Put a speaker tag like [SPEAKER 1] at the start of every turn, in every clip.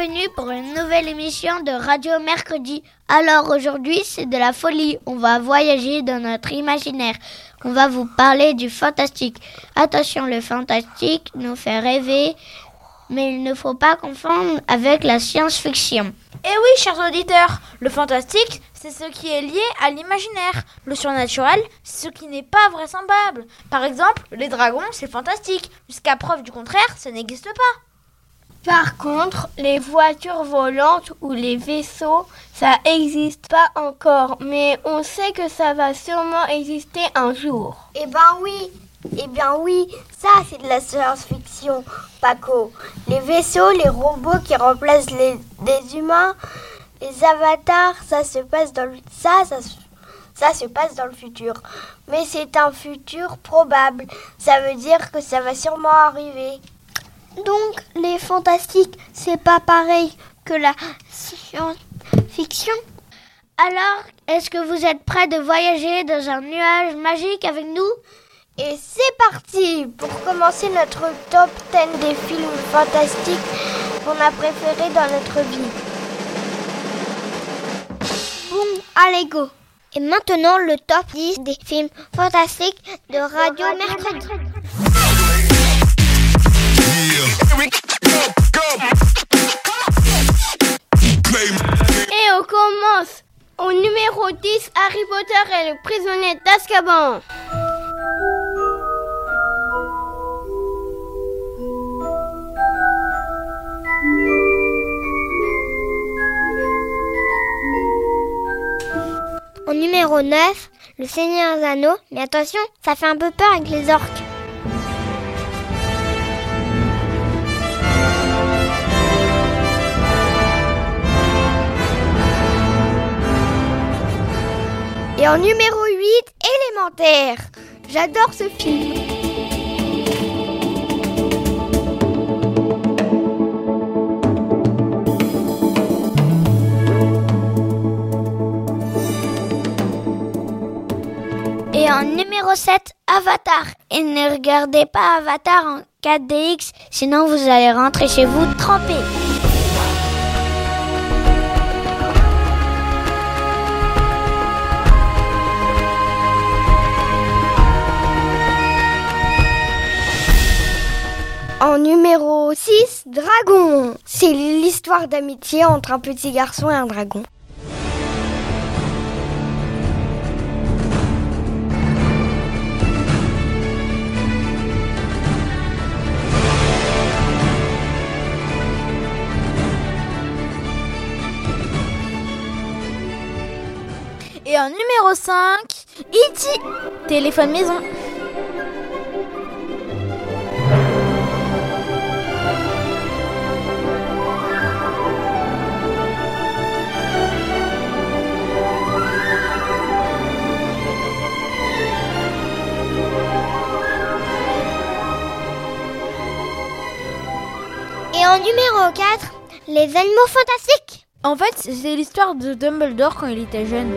[SPEAKER 1] Bienvenue pour une nouvelle émission de Radio Mercredi. Alors aujourd'hui c'est de la folie, on va voyager dans notre imaginaire, on va vous parler du fantastique. Attention, le fantastique nous fait rêver, mais il ne faut pas confondre avec la science-fiction.
[SPEAKER 2] Eh oui, chers auditeurs, le fantastique, c'est ce qui est lié à l'imaginaire. Le surnaturel, c'est ce qui n'est pas vraisemblable. Par exemple, les dragons, c'est fantastique. Jusqu'à preuve du contraire, ça n'existe pas.
[SPEAKER 3] Par contre, les voitures volantes ou les vaisseaux, ça n'existe pas encore, mais on sait que ça va sûrement exister un jour.
[SPEAKER 4] Eh ben oui, eh bien oui, ça c'est de la science-fiction, Paco. Les vaisseaux, les robots qui remplacent les, humains, les avatars, ça se passe dans le, ça, ça se passe dans le futur. Mais c'est un futur probable. Ça veut dire que ça va sûrement arriver.
[SPEAKER 5] Donc, les fantastiques, c'est pas pareil que la science-fiction.
[SPEAKER 1] Alors, est-ce que vous êtes prêts de voyager dans un nuage magique avec nous?
[SPEAKER 4] Et c'est parti pour commencer notre top 10 des films fantastiques qu'on a préférés dans notre vie.
[SPEAKER 5] Bon, allez go Et maintenant, le top 10 des films fantastiques de Radio Mercredi.
[SPEAKER 3] Et on commence au numéro 10, Harry Potter et le prisonnier d'Azkaban.
[SPEAKER 5] En numéro 9, Le Seigneur des. Mais attention, ça fait un peu peur avec les orques. Et en numéro 8, Élémentaire. J'adore ce film.
[SPEAKER 1] Et en numéro 7, Avatar. Et ne regardez pas Avatar en 4DX, sinon vous allez rentrer chez vous trempé.
[SPEAKER 4] En numéro 6, Dragon. C'est l'histoire d'amitié entre un petit garçon et un dragon.
[SPEAKER 2] Et en numéro 5, E.T. Téléphone maison.
[SPEAKER 5] Et en numéro 4, Les Animaux Fantastiques.
[SPEAKER 2] En fait, c'est l'histoire de Dumbledore quand il était jeune.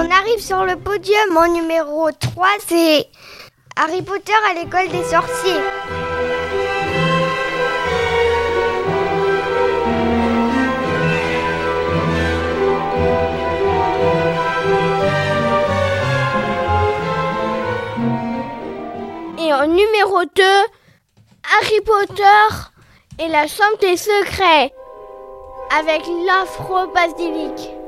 [SPEAKER 4] On arrive sur le podium en numéro 3, c'est Harry Potter à l'école des sorciers.
[SPEAKER 3] Et en numéro 2, Harry Potter et la chambre des secrets avec l'afro-basilic.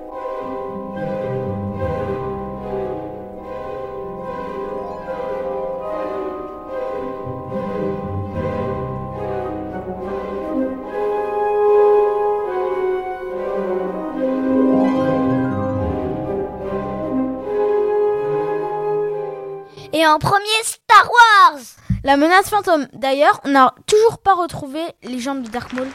[SPEAKER 1] Et en premier, Star Wars
[SPEAKER 2] La menace fantôme. D'ailleurs, on n'a toujours pas retrouvé les jambes de Dark Maul.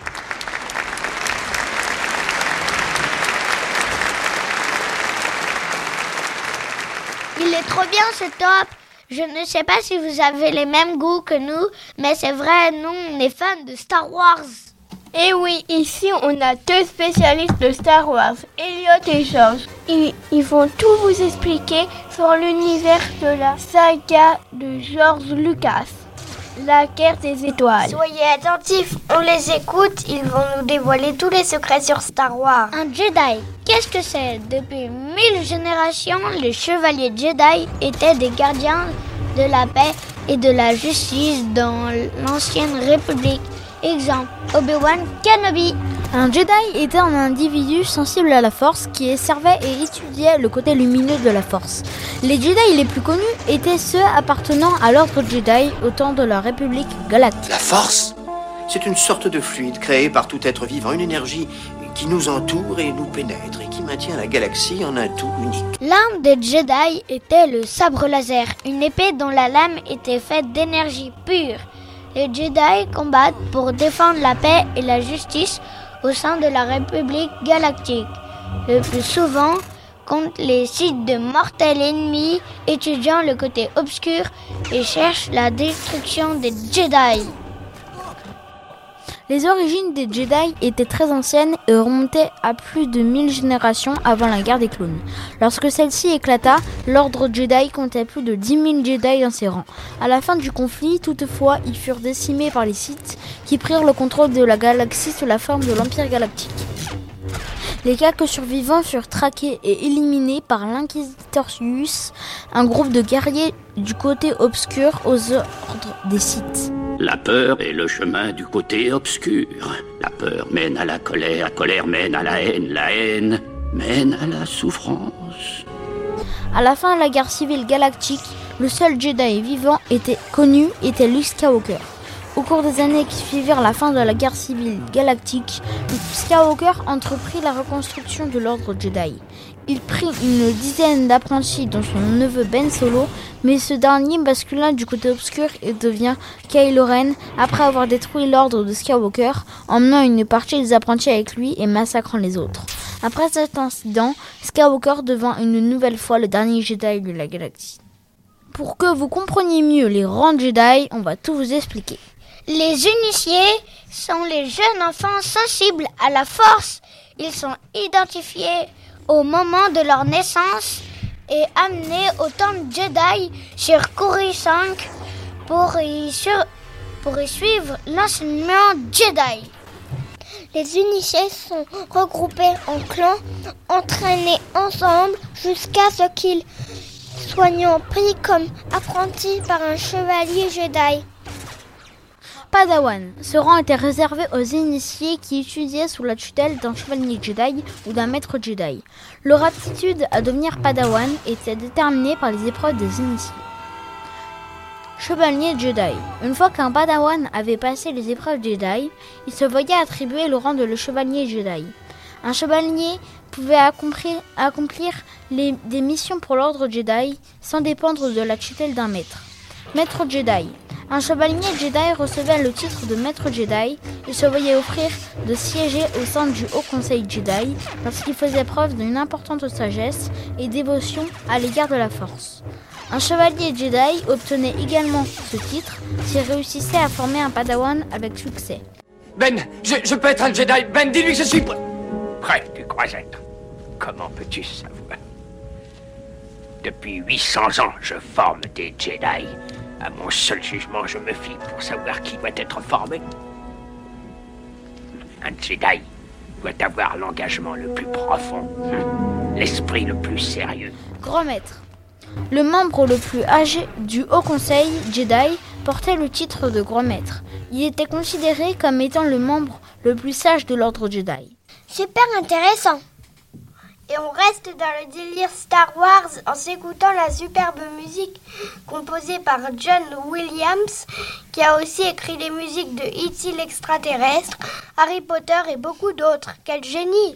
[SPEAKER 1] Il est trop bien ce top Je ne sais pas si vous avez les mêmes goûts que nous, mais c'est vrai, nous, on est fans de Star Wars.
[SPEAKER 3] Et oui, ici on a deux spécialistes de Star Wars, Elliot et George. Ils, ils vont tout vous expliquer sur l'univers de la saga de George Lucas, la guerre des étoiles.
[SPEAKER 6] Soyez attentifs, on les écoute, ils vont nous dévoiler tous les secrets sur Star Wars.
[SPEAKER 1] Un Jedi, qu'est-ce que c'est? Depuis mille générations, les chevaliers Jedi étaient des gardiens de la paix et de la justice dans l'ancienne République. Exemple, Obi-Wan Kenobi.
[SPEAKER 2] Un Jedi était un individu sensible à la force qui servait et étudiait le côté lumineux de la force. Les Jedi les plus connus étaient ceux appartenant à l'ordre Jedi au temps de la République galactique.
[SPEAKER 7] La force C'est une sorte de fluide créé par tout être vivant, une énergie qui nous entoure et nous pénètre et qui maintient la galaxie en un tout unique.
[SPEAKER 1] L'arme des Jedi était le sabre laser, une épée dont la lame était faite d'énergie pure. Les Jedi combattent pour défendre la paix et la justice au sein de la République galactique, le plus souvent contre les sites de mortels ennemis étudiant le côté obscur et cherchent la destruction des Jedi.
[SPEAKER 2] Les origines des Jedi étaient très anciennes et remontaient à plus de 1000 générations avant la guerre des clones. Lorsque celle-ci éclata, l'ordre Jedi comptait plus de 10 000 Jedi dans ses rangs. À la fin du conflit, toutefois, ils furent décimés par les Sith qui prirent le contrôle de la galaxie sous la forme de l'Empire galactique. Les quelques survivants furent traqués et éliminés par l'Inquisitorius, un groupe de guerriers du côté obscur aux ordres des Sith.
[SPEAKER 8] La peur est le chemin du côté obscur. La peur mène à la colère, la colère mène à la haine, la haine mène à la souffrance.
[SPEAKER 2] À la fin de la guerre civile galactique, le seul Jedi vivant était connu était Luke Skywalker. Au cours des années qui suivirent la fin de la guerre civile galactique, Skywalker entreprit la reconstruction de l'ordre Jedi. Il prit une dizaine d'apprentis dont son neveu Ben Solo, mais ce dernier bascula du côté obscur et devient Kylo Ren après avoir détruit l'ordre de Skywalker, emmenant une partie des apprentis avec lui et massacrant les autres. Après cet incident, Skywalker devint une nouvelle fois le dernier Jedi de la galaxie. Pour que vous compreniez mieux les rangs Jedi, on va tout vous expliquer.
[SPEAKER 1] Les initiés sont les jeunes enfants sensibles à la force. Ils sont identifiés au moment de leur naissance et amenés au temple Jedi sur Coruscant pour y, pour y suivre l'enseignement Jedi.
[SPEAKER 4] Les initiés sont regroupés en clans, entraînés ensemble jusqu'à ce qu'ils soient pris comme apprentis par un chevalier Jedi.
[SPEAKER 2] Padawan. Ce rang était réservé aux initiés qui étudiaient sous la tutelle d'un chevalier Jedi ou d'un maître Jedi. Leur aptitude à devenir Padawan était déterminée par les épreuves des initiés. Chevalier Jedi. Une fois qu'un Padawan avait passé les épreuves Jedi, il se voyait attribuer le rang de le chevalier Jedi. Un chevalier pouvait accomplir, des missions pour l'ordre Jedi sans dépendre de la tutelle d'un maître. Maître Jedi. Un chevalier Jedi recevait le titre de Maître Jedi et se voyait offrir de siéger au sein du Haut Conseil Jedi lorsqu'il faisait preuve d'une importante sagesse et dévotion à l'égard de la Force. Un chevalier Jedi obtenait également ce titre s'il réussissait à former un Padawan avec succès.
[SPEAKER 9] Ben, je, peux être un Jedi. Ben, dis-lui que je suis prêt. Prêt, tu crois être Comment peux-tu savoir?
[SPEAKER 10] Depuis 800 ans, je forme des Jedi. À mon seul jugement, je me fie pour savoir qui doit être formé. Un Jedi doit avoir l'engagement le plus profond, l'esprit le plus sérieux.
[SPEAKER 2] Grand maître. Le membre le plus âgé du Haut Conseil Jedi portait le titre de Grand Maître. Il était considéré comme étant le membre le plus sage de l'ordre Jedi.
[SPEAKER 4] Super intéressant.
[SPEAKER 6] Et on reste dans le délire Star Wars en s'écoutant la superbe musique composée par John Williams, qui a aussi écrit les musiques de E.T. l'extraterrestre, Harry Potter et beaucoup d'autres. Quel génie!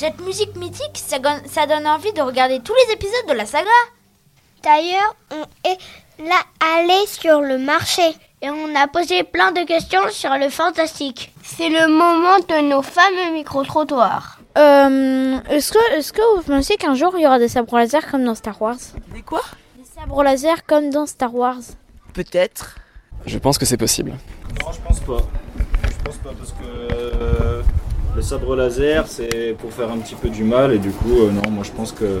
[SPEAKER 2] Cette musique mythique, ça, donne envie de regarder tous les épisodes de la saga.
[SPEAKER 4] D'ailleurs, on est là allé sur le marché.
[SPEAKER 1] Et on a posé plein de questions sur le fantastique.
[SPEAKER 3] C'est le moment de nos fameux micro-trottoirs.
[SPEAKER 2] Euh, est-ce que, est-ce que vous pensez qu'un jour il y aura des sabres laser comme dans Star Wars?
[SPEAKER 11] Des quoi?
[SPEAKER 2] Des sabres laser comme dans Star Wars.
[SPEAKER 11] Peut-être.
[SPEAKER 5] Je pense que c'est possible.
[SPEAKER 12] Non, je pense pas. Je pense pas parce que euh, le sabre laser c'est pour faire un petit peu du mal et du coup euh, non, moi je pense que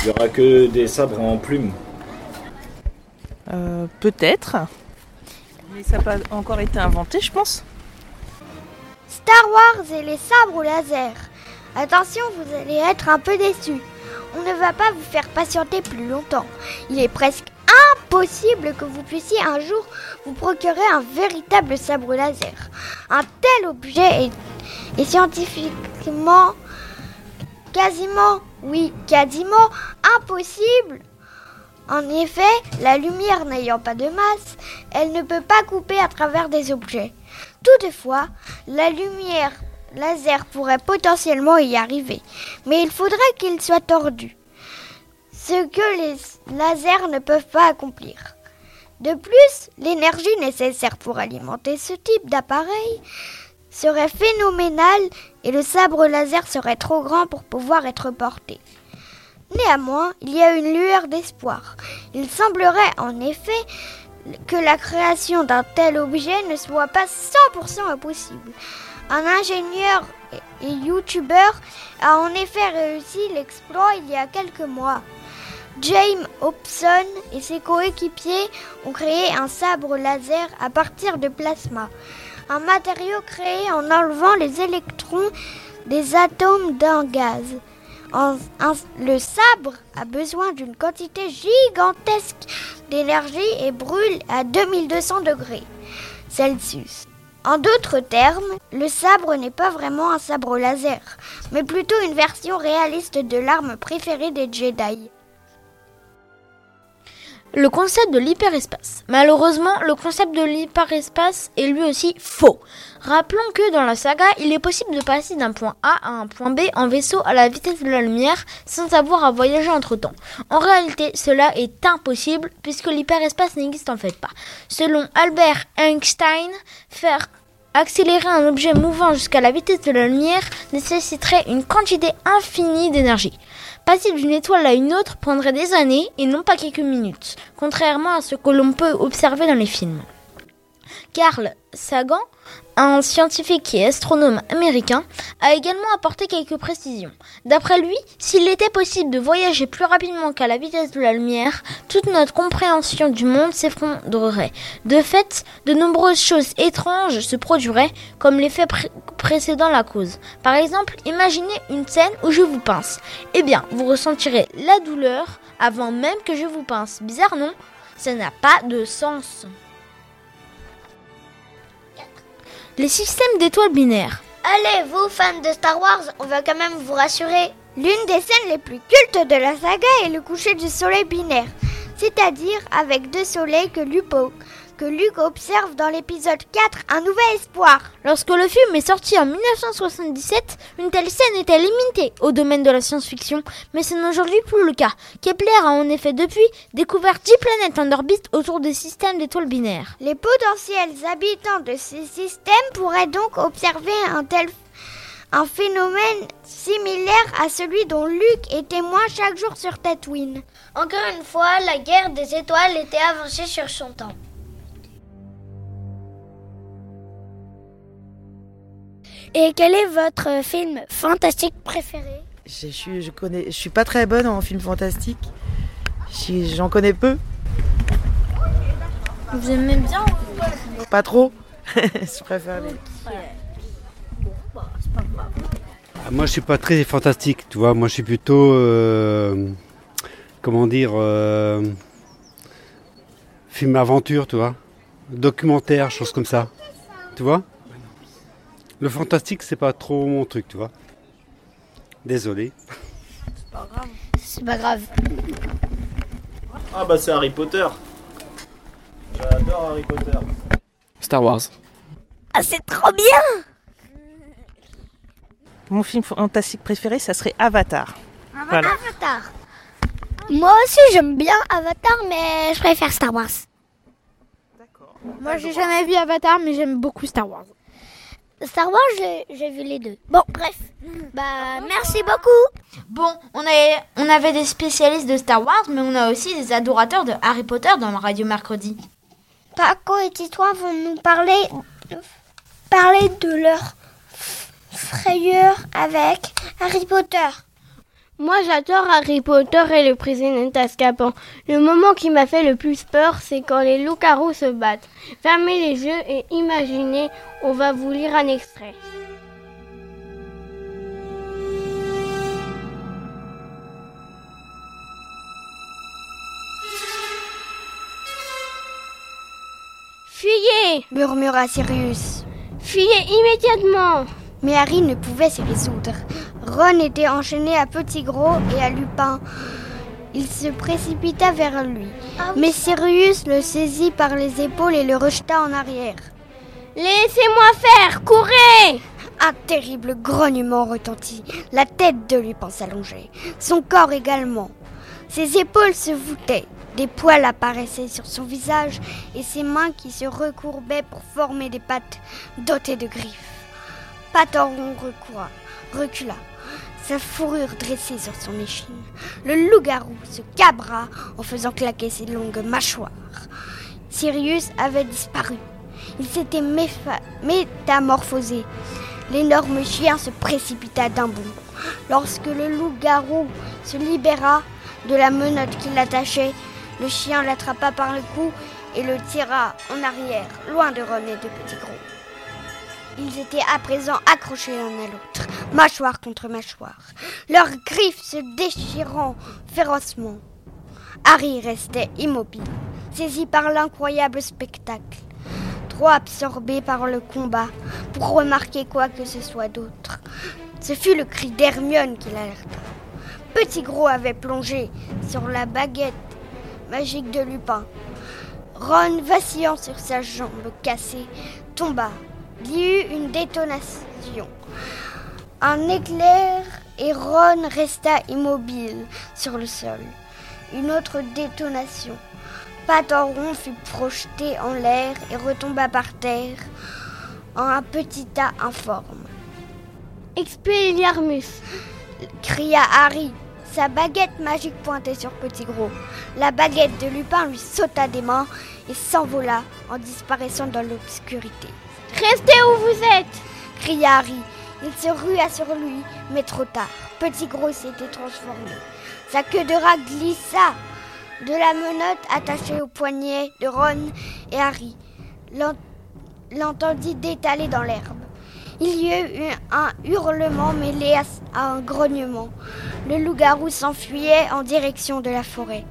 [SPEAKER 12] il y aura que des sabres en plumes.
[SPEAKER 11] Euh, Peut-être. Mais ça n'a pas encore été inventé, je pense.
[SPEAKER 4] Star Wars et les sabres laser. Attention, vous allez être un peu déçus. On ne va pas vous faire patienter plus longtemps. Il est presque impossible que vous puissiez un jour vous procurer un véritable sabre laser. Un tel objet est, est scientifiquement quasiment, oui, quasiment impossible. En effet, la lumière n'ayant pas de masse, elle ne peut pas couper à travers des objets. Toutefois, la lumière laser pourrait potentiellement y arriver, mais il faudrait qu'il soit tordu, ce que les lasers ne peuvent pas accomplir. De plus, l'énergie nécessaire pour alimenter ce type d'appareil serait phénoménale et le sabre laser serait trop grand pour pouvoir être porté. Néanmoins, il y a une lueur d'espoir. Il semblerait en effet que la création d'un tel objet ne soit pas 100% impossible. Un ingénieur et youtubeur a en effet réussi l'exploit il y a quelques mois. James Hobson et ses coéquipiers ont créé un sabre laser à partir de plasma, un matériau créé en enlevant les électrons des atomes d'un gaz. Le sabre a besoin d'une quantité gigantesque d'énergie et brûle à 2200 degrés Celsius. En d'autres termes, le sabre n'est pas vraiment un sabre laser, mais plutôt une version réaliste de l'arme préférée des Jedi.
[SPEAKER 2] Le concept de l'hyperespace. Malheureusement, le concept de l'hyperespace est lui aussi faux. Rappelons que dans la saga, il est possible de passer d'un point A à un point B en vaisseau à la vitesse de la lumière sans avoir à voyager entre temps. En réalité, cela est impossible puisque l'hyperespace n'existe en fait pas. Selon Albert Einstein, faire accélérer un objet mouvant jusqu'à la vitesse de la lumière nécessiterait une quantité infinie d'énergie. Passer d'une étoile à une autre prendrait des années et non pas quelques minutes, contrairement à ce que l'on peut observer dans les films. Carl Sagan, un scientifique et astronome américain, a également apporté quelques précisions. D'après lui, s'il était possible de voyager plus rapidement qu'à la vitesse de la lumière, toute notre compréhension du monde s'effondrerait. De fait, de nombreuses choses étranges se produiraient, comme l'effet pré- précédant la cause. Par exemple, imaginez une scène où je vous pince. Eh bien, vous ressentirez la douleur avant même que je vous pince. Bizarre, non? Ça n'a pas de sens. Les systèmes d'étoiles binaires.
[SPEAKER 1] Allez, vous, fans de Star Wars, on va quand même vous rassurer.
[SPEAKER 4] L'une des scènes les plus cultes de la saga est le coucher du soleil binaire, c'est-à-dire avec deux soleils que Luke, que Luke observe dans l'épisode 4, Un nouvel espoir.
[SPEAKER 2] Lorsque le film est sorti en 1977, une telle scène était limitée au domaine de la science-fiction, mais ce n'est aujourd'hui plus le cas. Kepler a en effet depuis découvert 10 planètes en orbite autour des systèmes d'étoiles binaires.
[SPEAKER 4] Les potentiels habitants de ces systèmes pourraient donc observer un tel un phénomène similaire à celui dont Luke est témoin chaque jour sur Tatooine.
[SPEAKER 1] Encore une fois, la guerre des étoiles était avancée sur son temps.
[SPEAKER 5] Et quel est votre film fantastique préféré
[SPEAKER 13] Je suis, je connais, je suis pas très bonne en film fantastique. Je- J'en connais peu.
[SPEAKER 2] Vous aimez bien
[SPEAKER 13] Pas trop. je préfère les.
[SPEAKER 14] Ah, Moi, je suis pas très fantastique, tu vois. Moi, je suis plutôt, euh, comment dire, euh, film aventure, tu vois, documentaire, choses comme ça, tu vois? Le fantastique, c'est pas trop mon truc, tu vois. Désolé.
[SPEAKER 1] C'est pas grave.
[SPEAKER 12] Ah bah c'est Harry Potter. J'adore Harry Potter.
[SPEAKER 15] Star Wars.
[SPEAKER 5] Ah, c'est trop bien
[SPEAKER 11] Mon film fantastique préféré, ça serait Avatar. Voilà.
[SPEAKER 5] Avatar. Moi aussi, j'aime bien Avatar, mais je préfère Star Wars.
[SPEAKER 2] Moi, j'ai jamais vu Avatar, mais j'aime beaucoup Star Wars.
[SPEAKER 5] Star Wars, j'ai vu les deux. Bon, bref. Bah, merci beaucoup.
[SPEAKER 2] Bon, on, est, on avait des spécialistes de Star Wars, mais on a aussi des adorateurs de Harry Potter dans le Radio Mercredi.
[SPEAKER 4] Paco et Titouan vont nous parler, parler de leur frayeur avec Harry Potter.
[SPEAKER 3] Moi, j'adore Harry Potter et le prisonnier d'Azkaban. Le moment qui m'a fait le plus peur, c'est quand les loups-garous se battent. Fermez les yeux et imaginez, on va vous lire un extrait. Fuyez
[SPEAKER 4] murmura Sirius.
[SPEAKER 3] Fuyez immédiatement
[SPEAKER 4] Mais Harry ne pouvait s'y résoudre. Ron était enchaîné à Petit Gros et à Lupin. Il se précipita vers lui. Mais Sirius le saisit par les épaules et le rejeta en arrière.
[SPEAKER 3] Laissez-moi faire Courez
[SPEAKER 4] Un terrible grognement retentit. La tête de Lupin s'allongeait. Son corps également. Ses épaules se voûtaient. Des poils apparaissaient sur son visage et ses mains qui se recourbaient pour former des pattes dotées de griffes. Patoron recula, recula, sa fourrure dressée sur son échine. Le loup-garou se cabra en faisant claquer ses longues mâchoires. Sirius avait disparu. Il s'était métamorphosé. L'énorme chien se précipita d'un bond. Lorsque le loup-garou se libéra, de la menotte qui l'attachait. Le chien l'attrapa par le cou et le tira en arrière, loin de et de Petit Gros. Ils étaient à présent accrochés l'un à l'autre, mâchoire contre mâchoire, leurs griffes se déchirant férocement. Harry restait immobile, saisi par l'incroyable spectacle, trop absorbé par le combat pour remarquer quoi que ce soit d'autre. Ce fut le cri d'Hermione qui l'alerta. Petit Gros avait plongé sur la baguette magique de Lupin. Ron, vacillant sur sa jambe cassée, tomba. Il y eut une détonation. Un éclair et Ron resta immobile sur le sol. Une autre détonation. Patoron fut projeté en l'air et retomba par terre en un petit tas informe.
[SPEAKER 3] Expelliarmus
[SPEAKER 4] cria Harry. Sa baguette magique pointait sur Petit Gros. La baguette de Lupin lui sauta des mains et s'envola en disparaissant dans l'obscurité.
[SPEAKER 3] Restez où vous êtes
[SPEAKER 4] cria Harry. Il se rua sur lui, mais trop tard. Petit Gros s'était transformé. Sa queue de rat glissa de la menotte attachée au poignet de Ron et Harry. L'entendit détaler dans l'herbe. Il y eut un hurlement mêlé à un grognement. Le loup-garou s'enfuyait en direction de la forêt.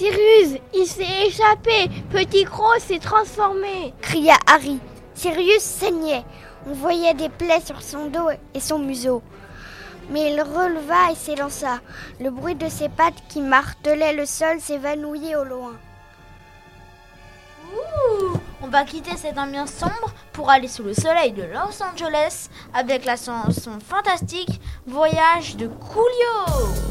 [SPEAKER 3] Sirius, il s'est échappé Petit Gros s'est transformé
[SPEAKER 4] cria Harry. Sirius saignait. On voyait des plaies sur son dos et son museau. Mais il releva et s'élança. Le bruit de ses pattes qui martelaient le sol s'évanouit au loin.
[SPEAKER 2] Ouh, on va quitter cette ambiance sombre pour aller sous le soleil de Los Angeles avec la chanson fantastique Voyage de Coolio.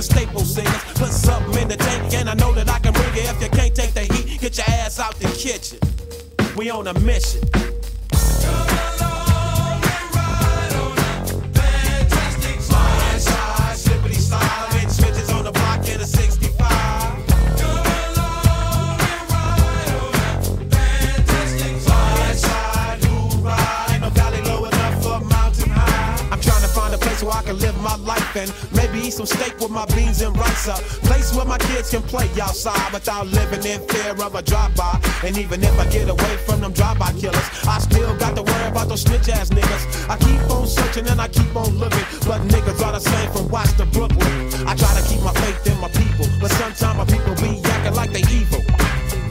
[SPEAKER 15] The staple singers. Put something in the tank and I know that I can bring it if you can't take the heat. Get your ass out the kitchen. We on a mission. so I can live my life and maybe eat some steak with my beans and rice. A place where my kids can play outside without living in fear of a drive-by. And even if I get away from them drive-by killers, I still got to worry about those snitch ass niggas. I keep on searching and I keep on looking, but niggas are the same from Watts to Brooklyn. I try to keep my faith in my people, but sometimes my people be acting like they evil.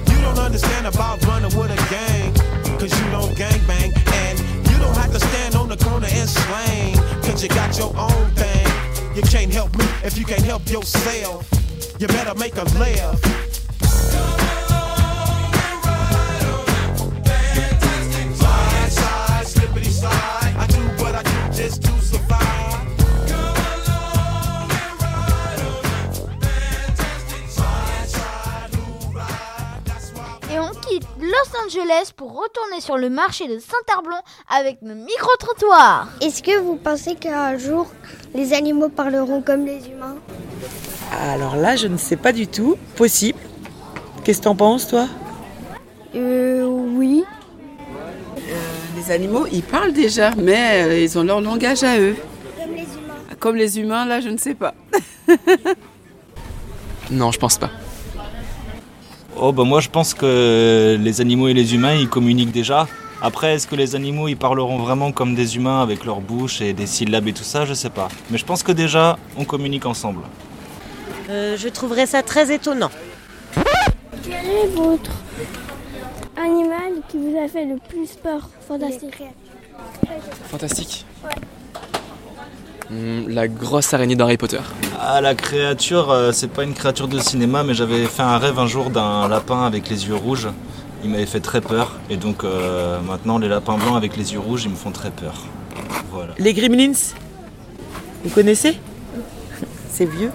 [SPEAKER 15] You don't understand about running with a gang, cause you don't gang bang. And you don't have to stand on the corner and slang, cause you got your own. You can't help me if you can't help yourself. You better make a laugh. Slide, slide, slippity slide. I do what I do just to survive.
[SPEAKER 2] Et on quitte Los Angeles pour retourner sur le marché de Saint-Arblon avec le micro-trottoir.
[SPEAKER 4] Est-ce que vous pensez qu'un jour, les animaux parleront comme les humains
[SPEAKER 13] Alors là, je ne sais pas du tout. Possible. Qu'est-ce que t'en penses, toi?
[SPEAKER 4] Euh, oui.
[SPEAKER 16] Les animaux, ils parlent déjà, mais euh, ils ont leur langage à eux.
[SPEAKER 4] Comme les humains.
[SPEAKER 16] Comme les humains, là, je ne sais pas.
[SPEAKER 17] Non, je pense pas.
[SPEAKER 12] Oh bah moi je pense que les animaux et les humains ils communiquent déjà. Après est-ce que les animaux ils parleront vraiment comme des humains avec leur bouche et des syllabes et tout ça? Je sais pas. Mais je pense que déjà on communique ensemble.
[SPEAKER 7] Euh, je trouverais ça très étonnant.
[SPEAKER 3] Quel est votre animal qui vous a fait le plus peur? Fantastique.
[SPEAKER 17] Fantastique. Hmm, La grosse araignée d'Harry Potter.
[SPEAKER 12] Ah, la créature, euh, c'est pas une créature de cinéma, mais j'avais fait un rêve un jour d'un lapin avec les yeux rouges. Il m'avait fait très peur. Et donc euh, maintenant, les lapins blancs avec les yeux rouges, ils me font très peur. Voilà.
[SPEAKER 13] Les Gremlins Vous connaissez? C'est vieux.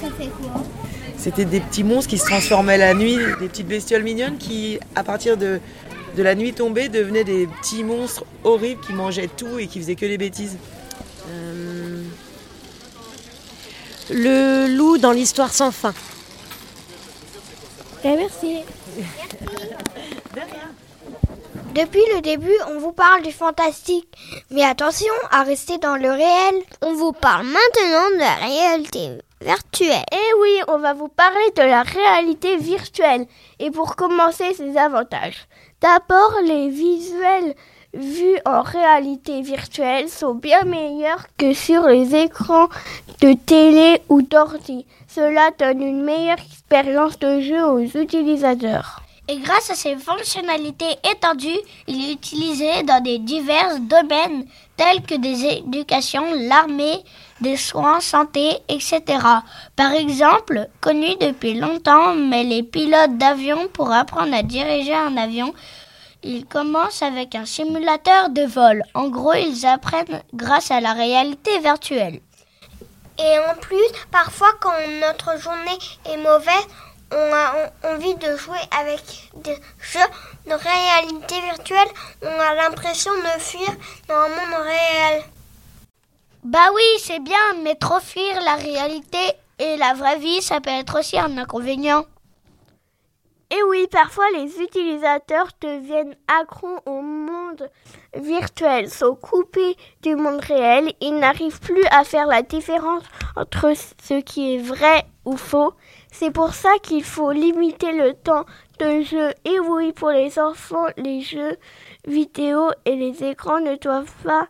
[SPEAKER 4] Ça fait quoi?
[SPEAKER 13] C'était des petits monstres qui se transformaient la nuit, des petites bestioles mignonnes qui, à partir de, de la nuit tombée, devenaient des petits monstres horribles qui mangeaient tout et qui faisaient que des bêtises.
[SPEAKER 18] Euh, Le loup dans l'histoire sans fin.
[SPEAKER 4] Merci. Depuis le début, on vous parle du fantastique. Mais attention à rester dans le réel. On vous parle maintenant de la réalité virtuelle.
[SPEAKER 3] Eh oui, on va vous parler de la réalité virtuelle. Et pour commencer, ses avantages. D'abord, les visuels vus en réalité virtuelle sont bien meilleurs que sur les écrans de télé ou d'ordi. Cela donne une meilleure expérience de jeu aux utilisateurs.
[SPEAKER 1] Et grâce à ses fonctionnalités étendues, il est utilisé dans des divers domaines tels que des éducations, l'armée, des soins, santé, etc. Par exemple, connu depuis longtemps, mais les pilotes d'avion pour apprendre à diriger un avion, ils commencent avec un simulateur de vol. En gros, ils apprennent grâce à la réalité virtuelle.
[SPEAKER 4] Et en plus, parfois quand notre journée est mauvaise, on a envie de jouer avec des jeux de réalité virtuelle. On a l'impression de fuir dans un monde réel.
[SPEAKER 1] Bah oui, c'est bien, mais trop fuir la réalité et la vraie vie, ça peut être aussi un inconvénient.
[SPEAKER 3] Et oui, parfois les utilisateurs deviennent accros au monde virtuel, sont coupés du monde réel, ils n'arrivent plus à faire la différence entre ce qui est vrai ou faux. C'est pour ça qu'il faut limiter le temps de jeu. Et oui, pour les enfants, les jeux vidéo et les écrans ne doivent pas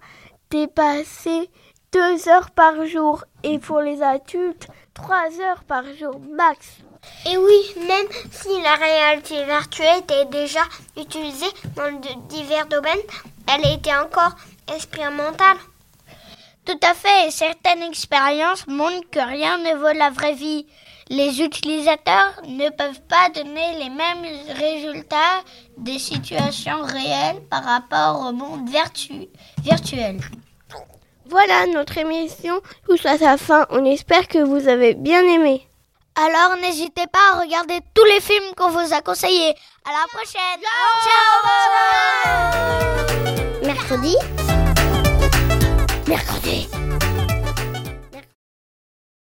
[SPEAKER 3] dépasser deux heures par jour. Et pour les adultes, trois heures par jour max.
[SPEAKER 4] Et oui, même si la réalité virtuelle était déjà utilisée dans divers domaines, elle était encore expérimentale.
[SPEAKER 1] Tout à fait, et certaines expériences montrent que rien ne vaut la vraie vie. Les utilisateurs ne peuvent pas donner les mêmes résultats des situations réelles par rapport au monde virtuel.
[SPEAKER 3] Voilà, notre émission touche à sa fin. On espère que vous avez bien aimé.
[SPEAKER 1] Alors n'hésitez pas à regarder tous les films qu'on vous a conseillés. À la prochaine. Ciao.
[SPEAKER 4] Mercredi. Mercredi.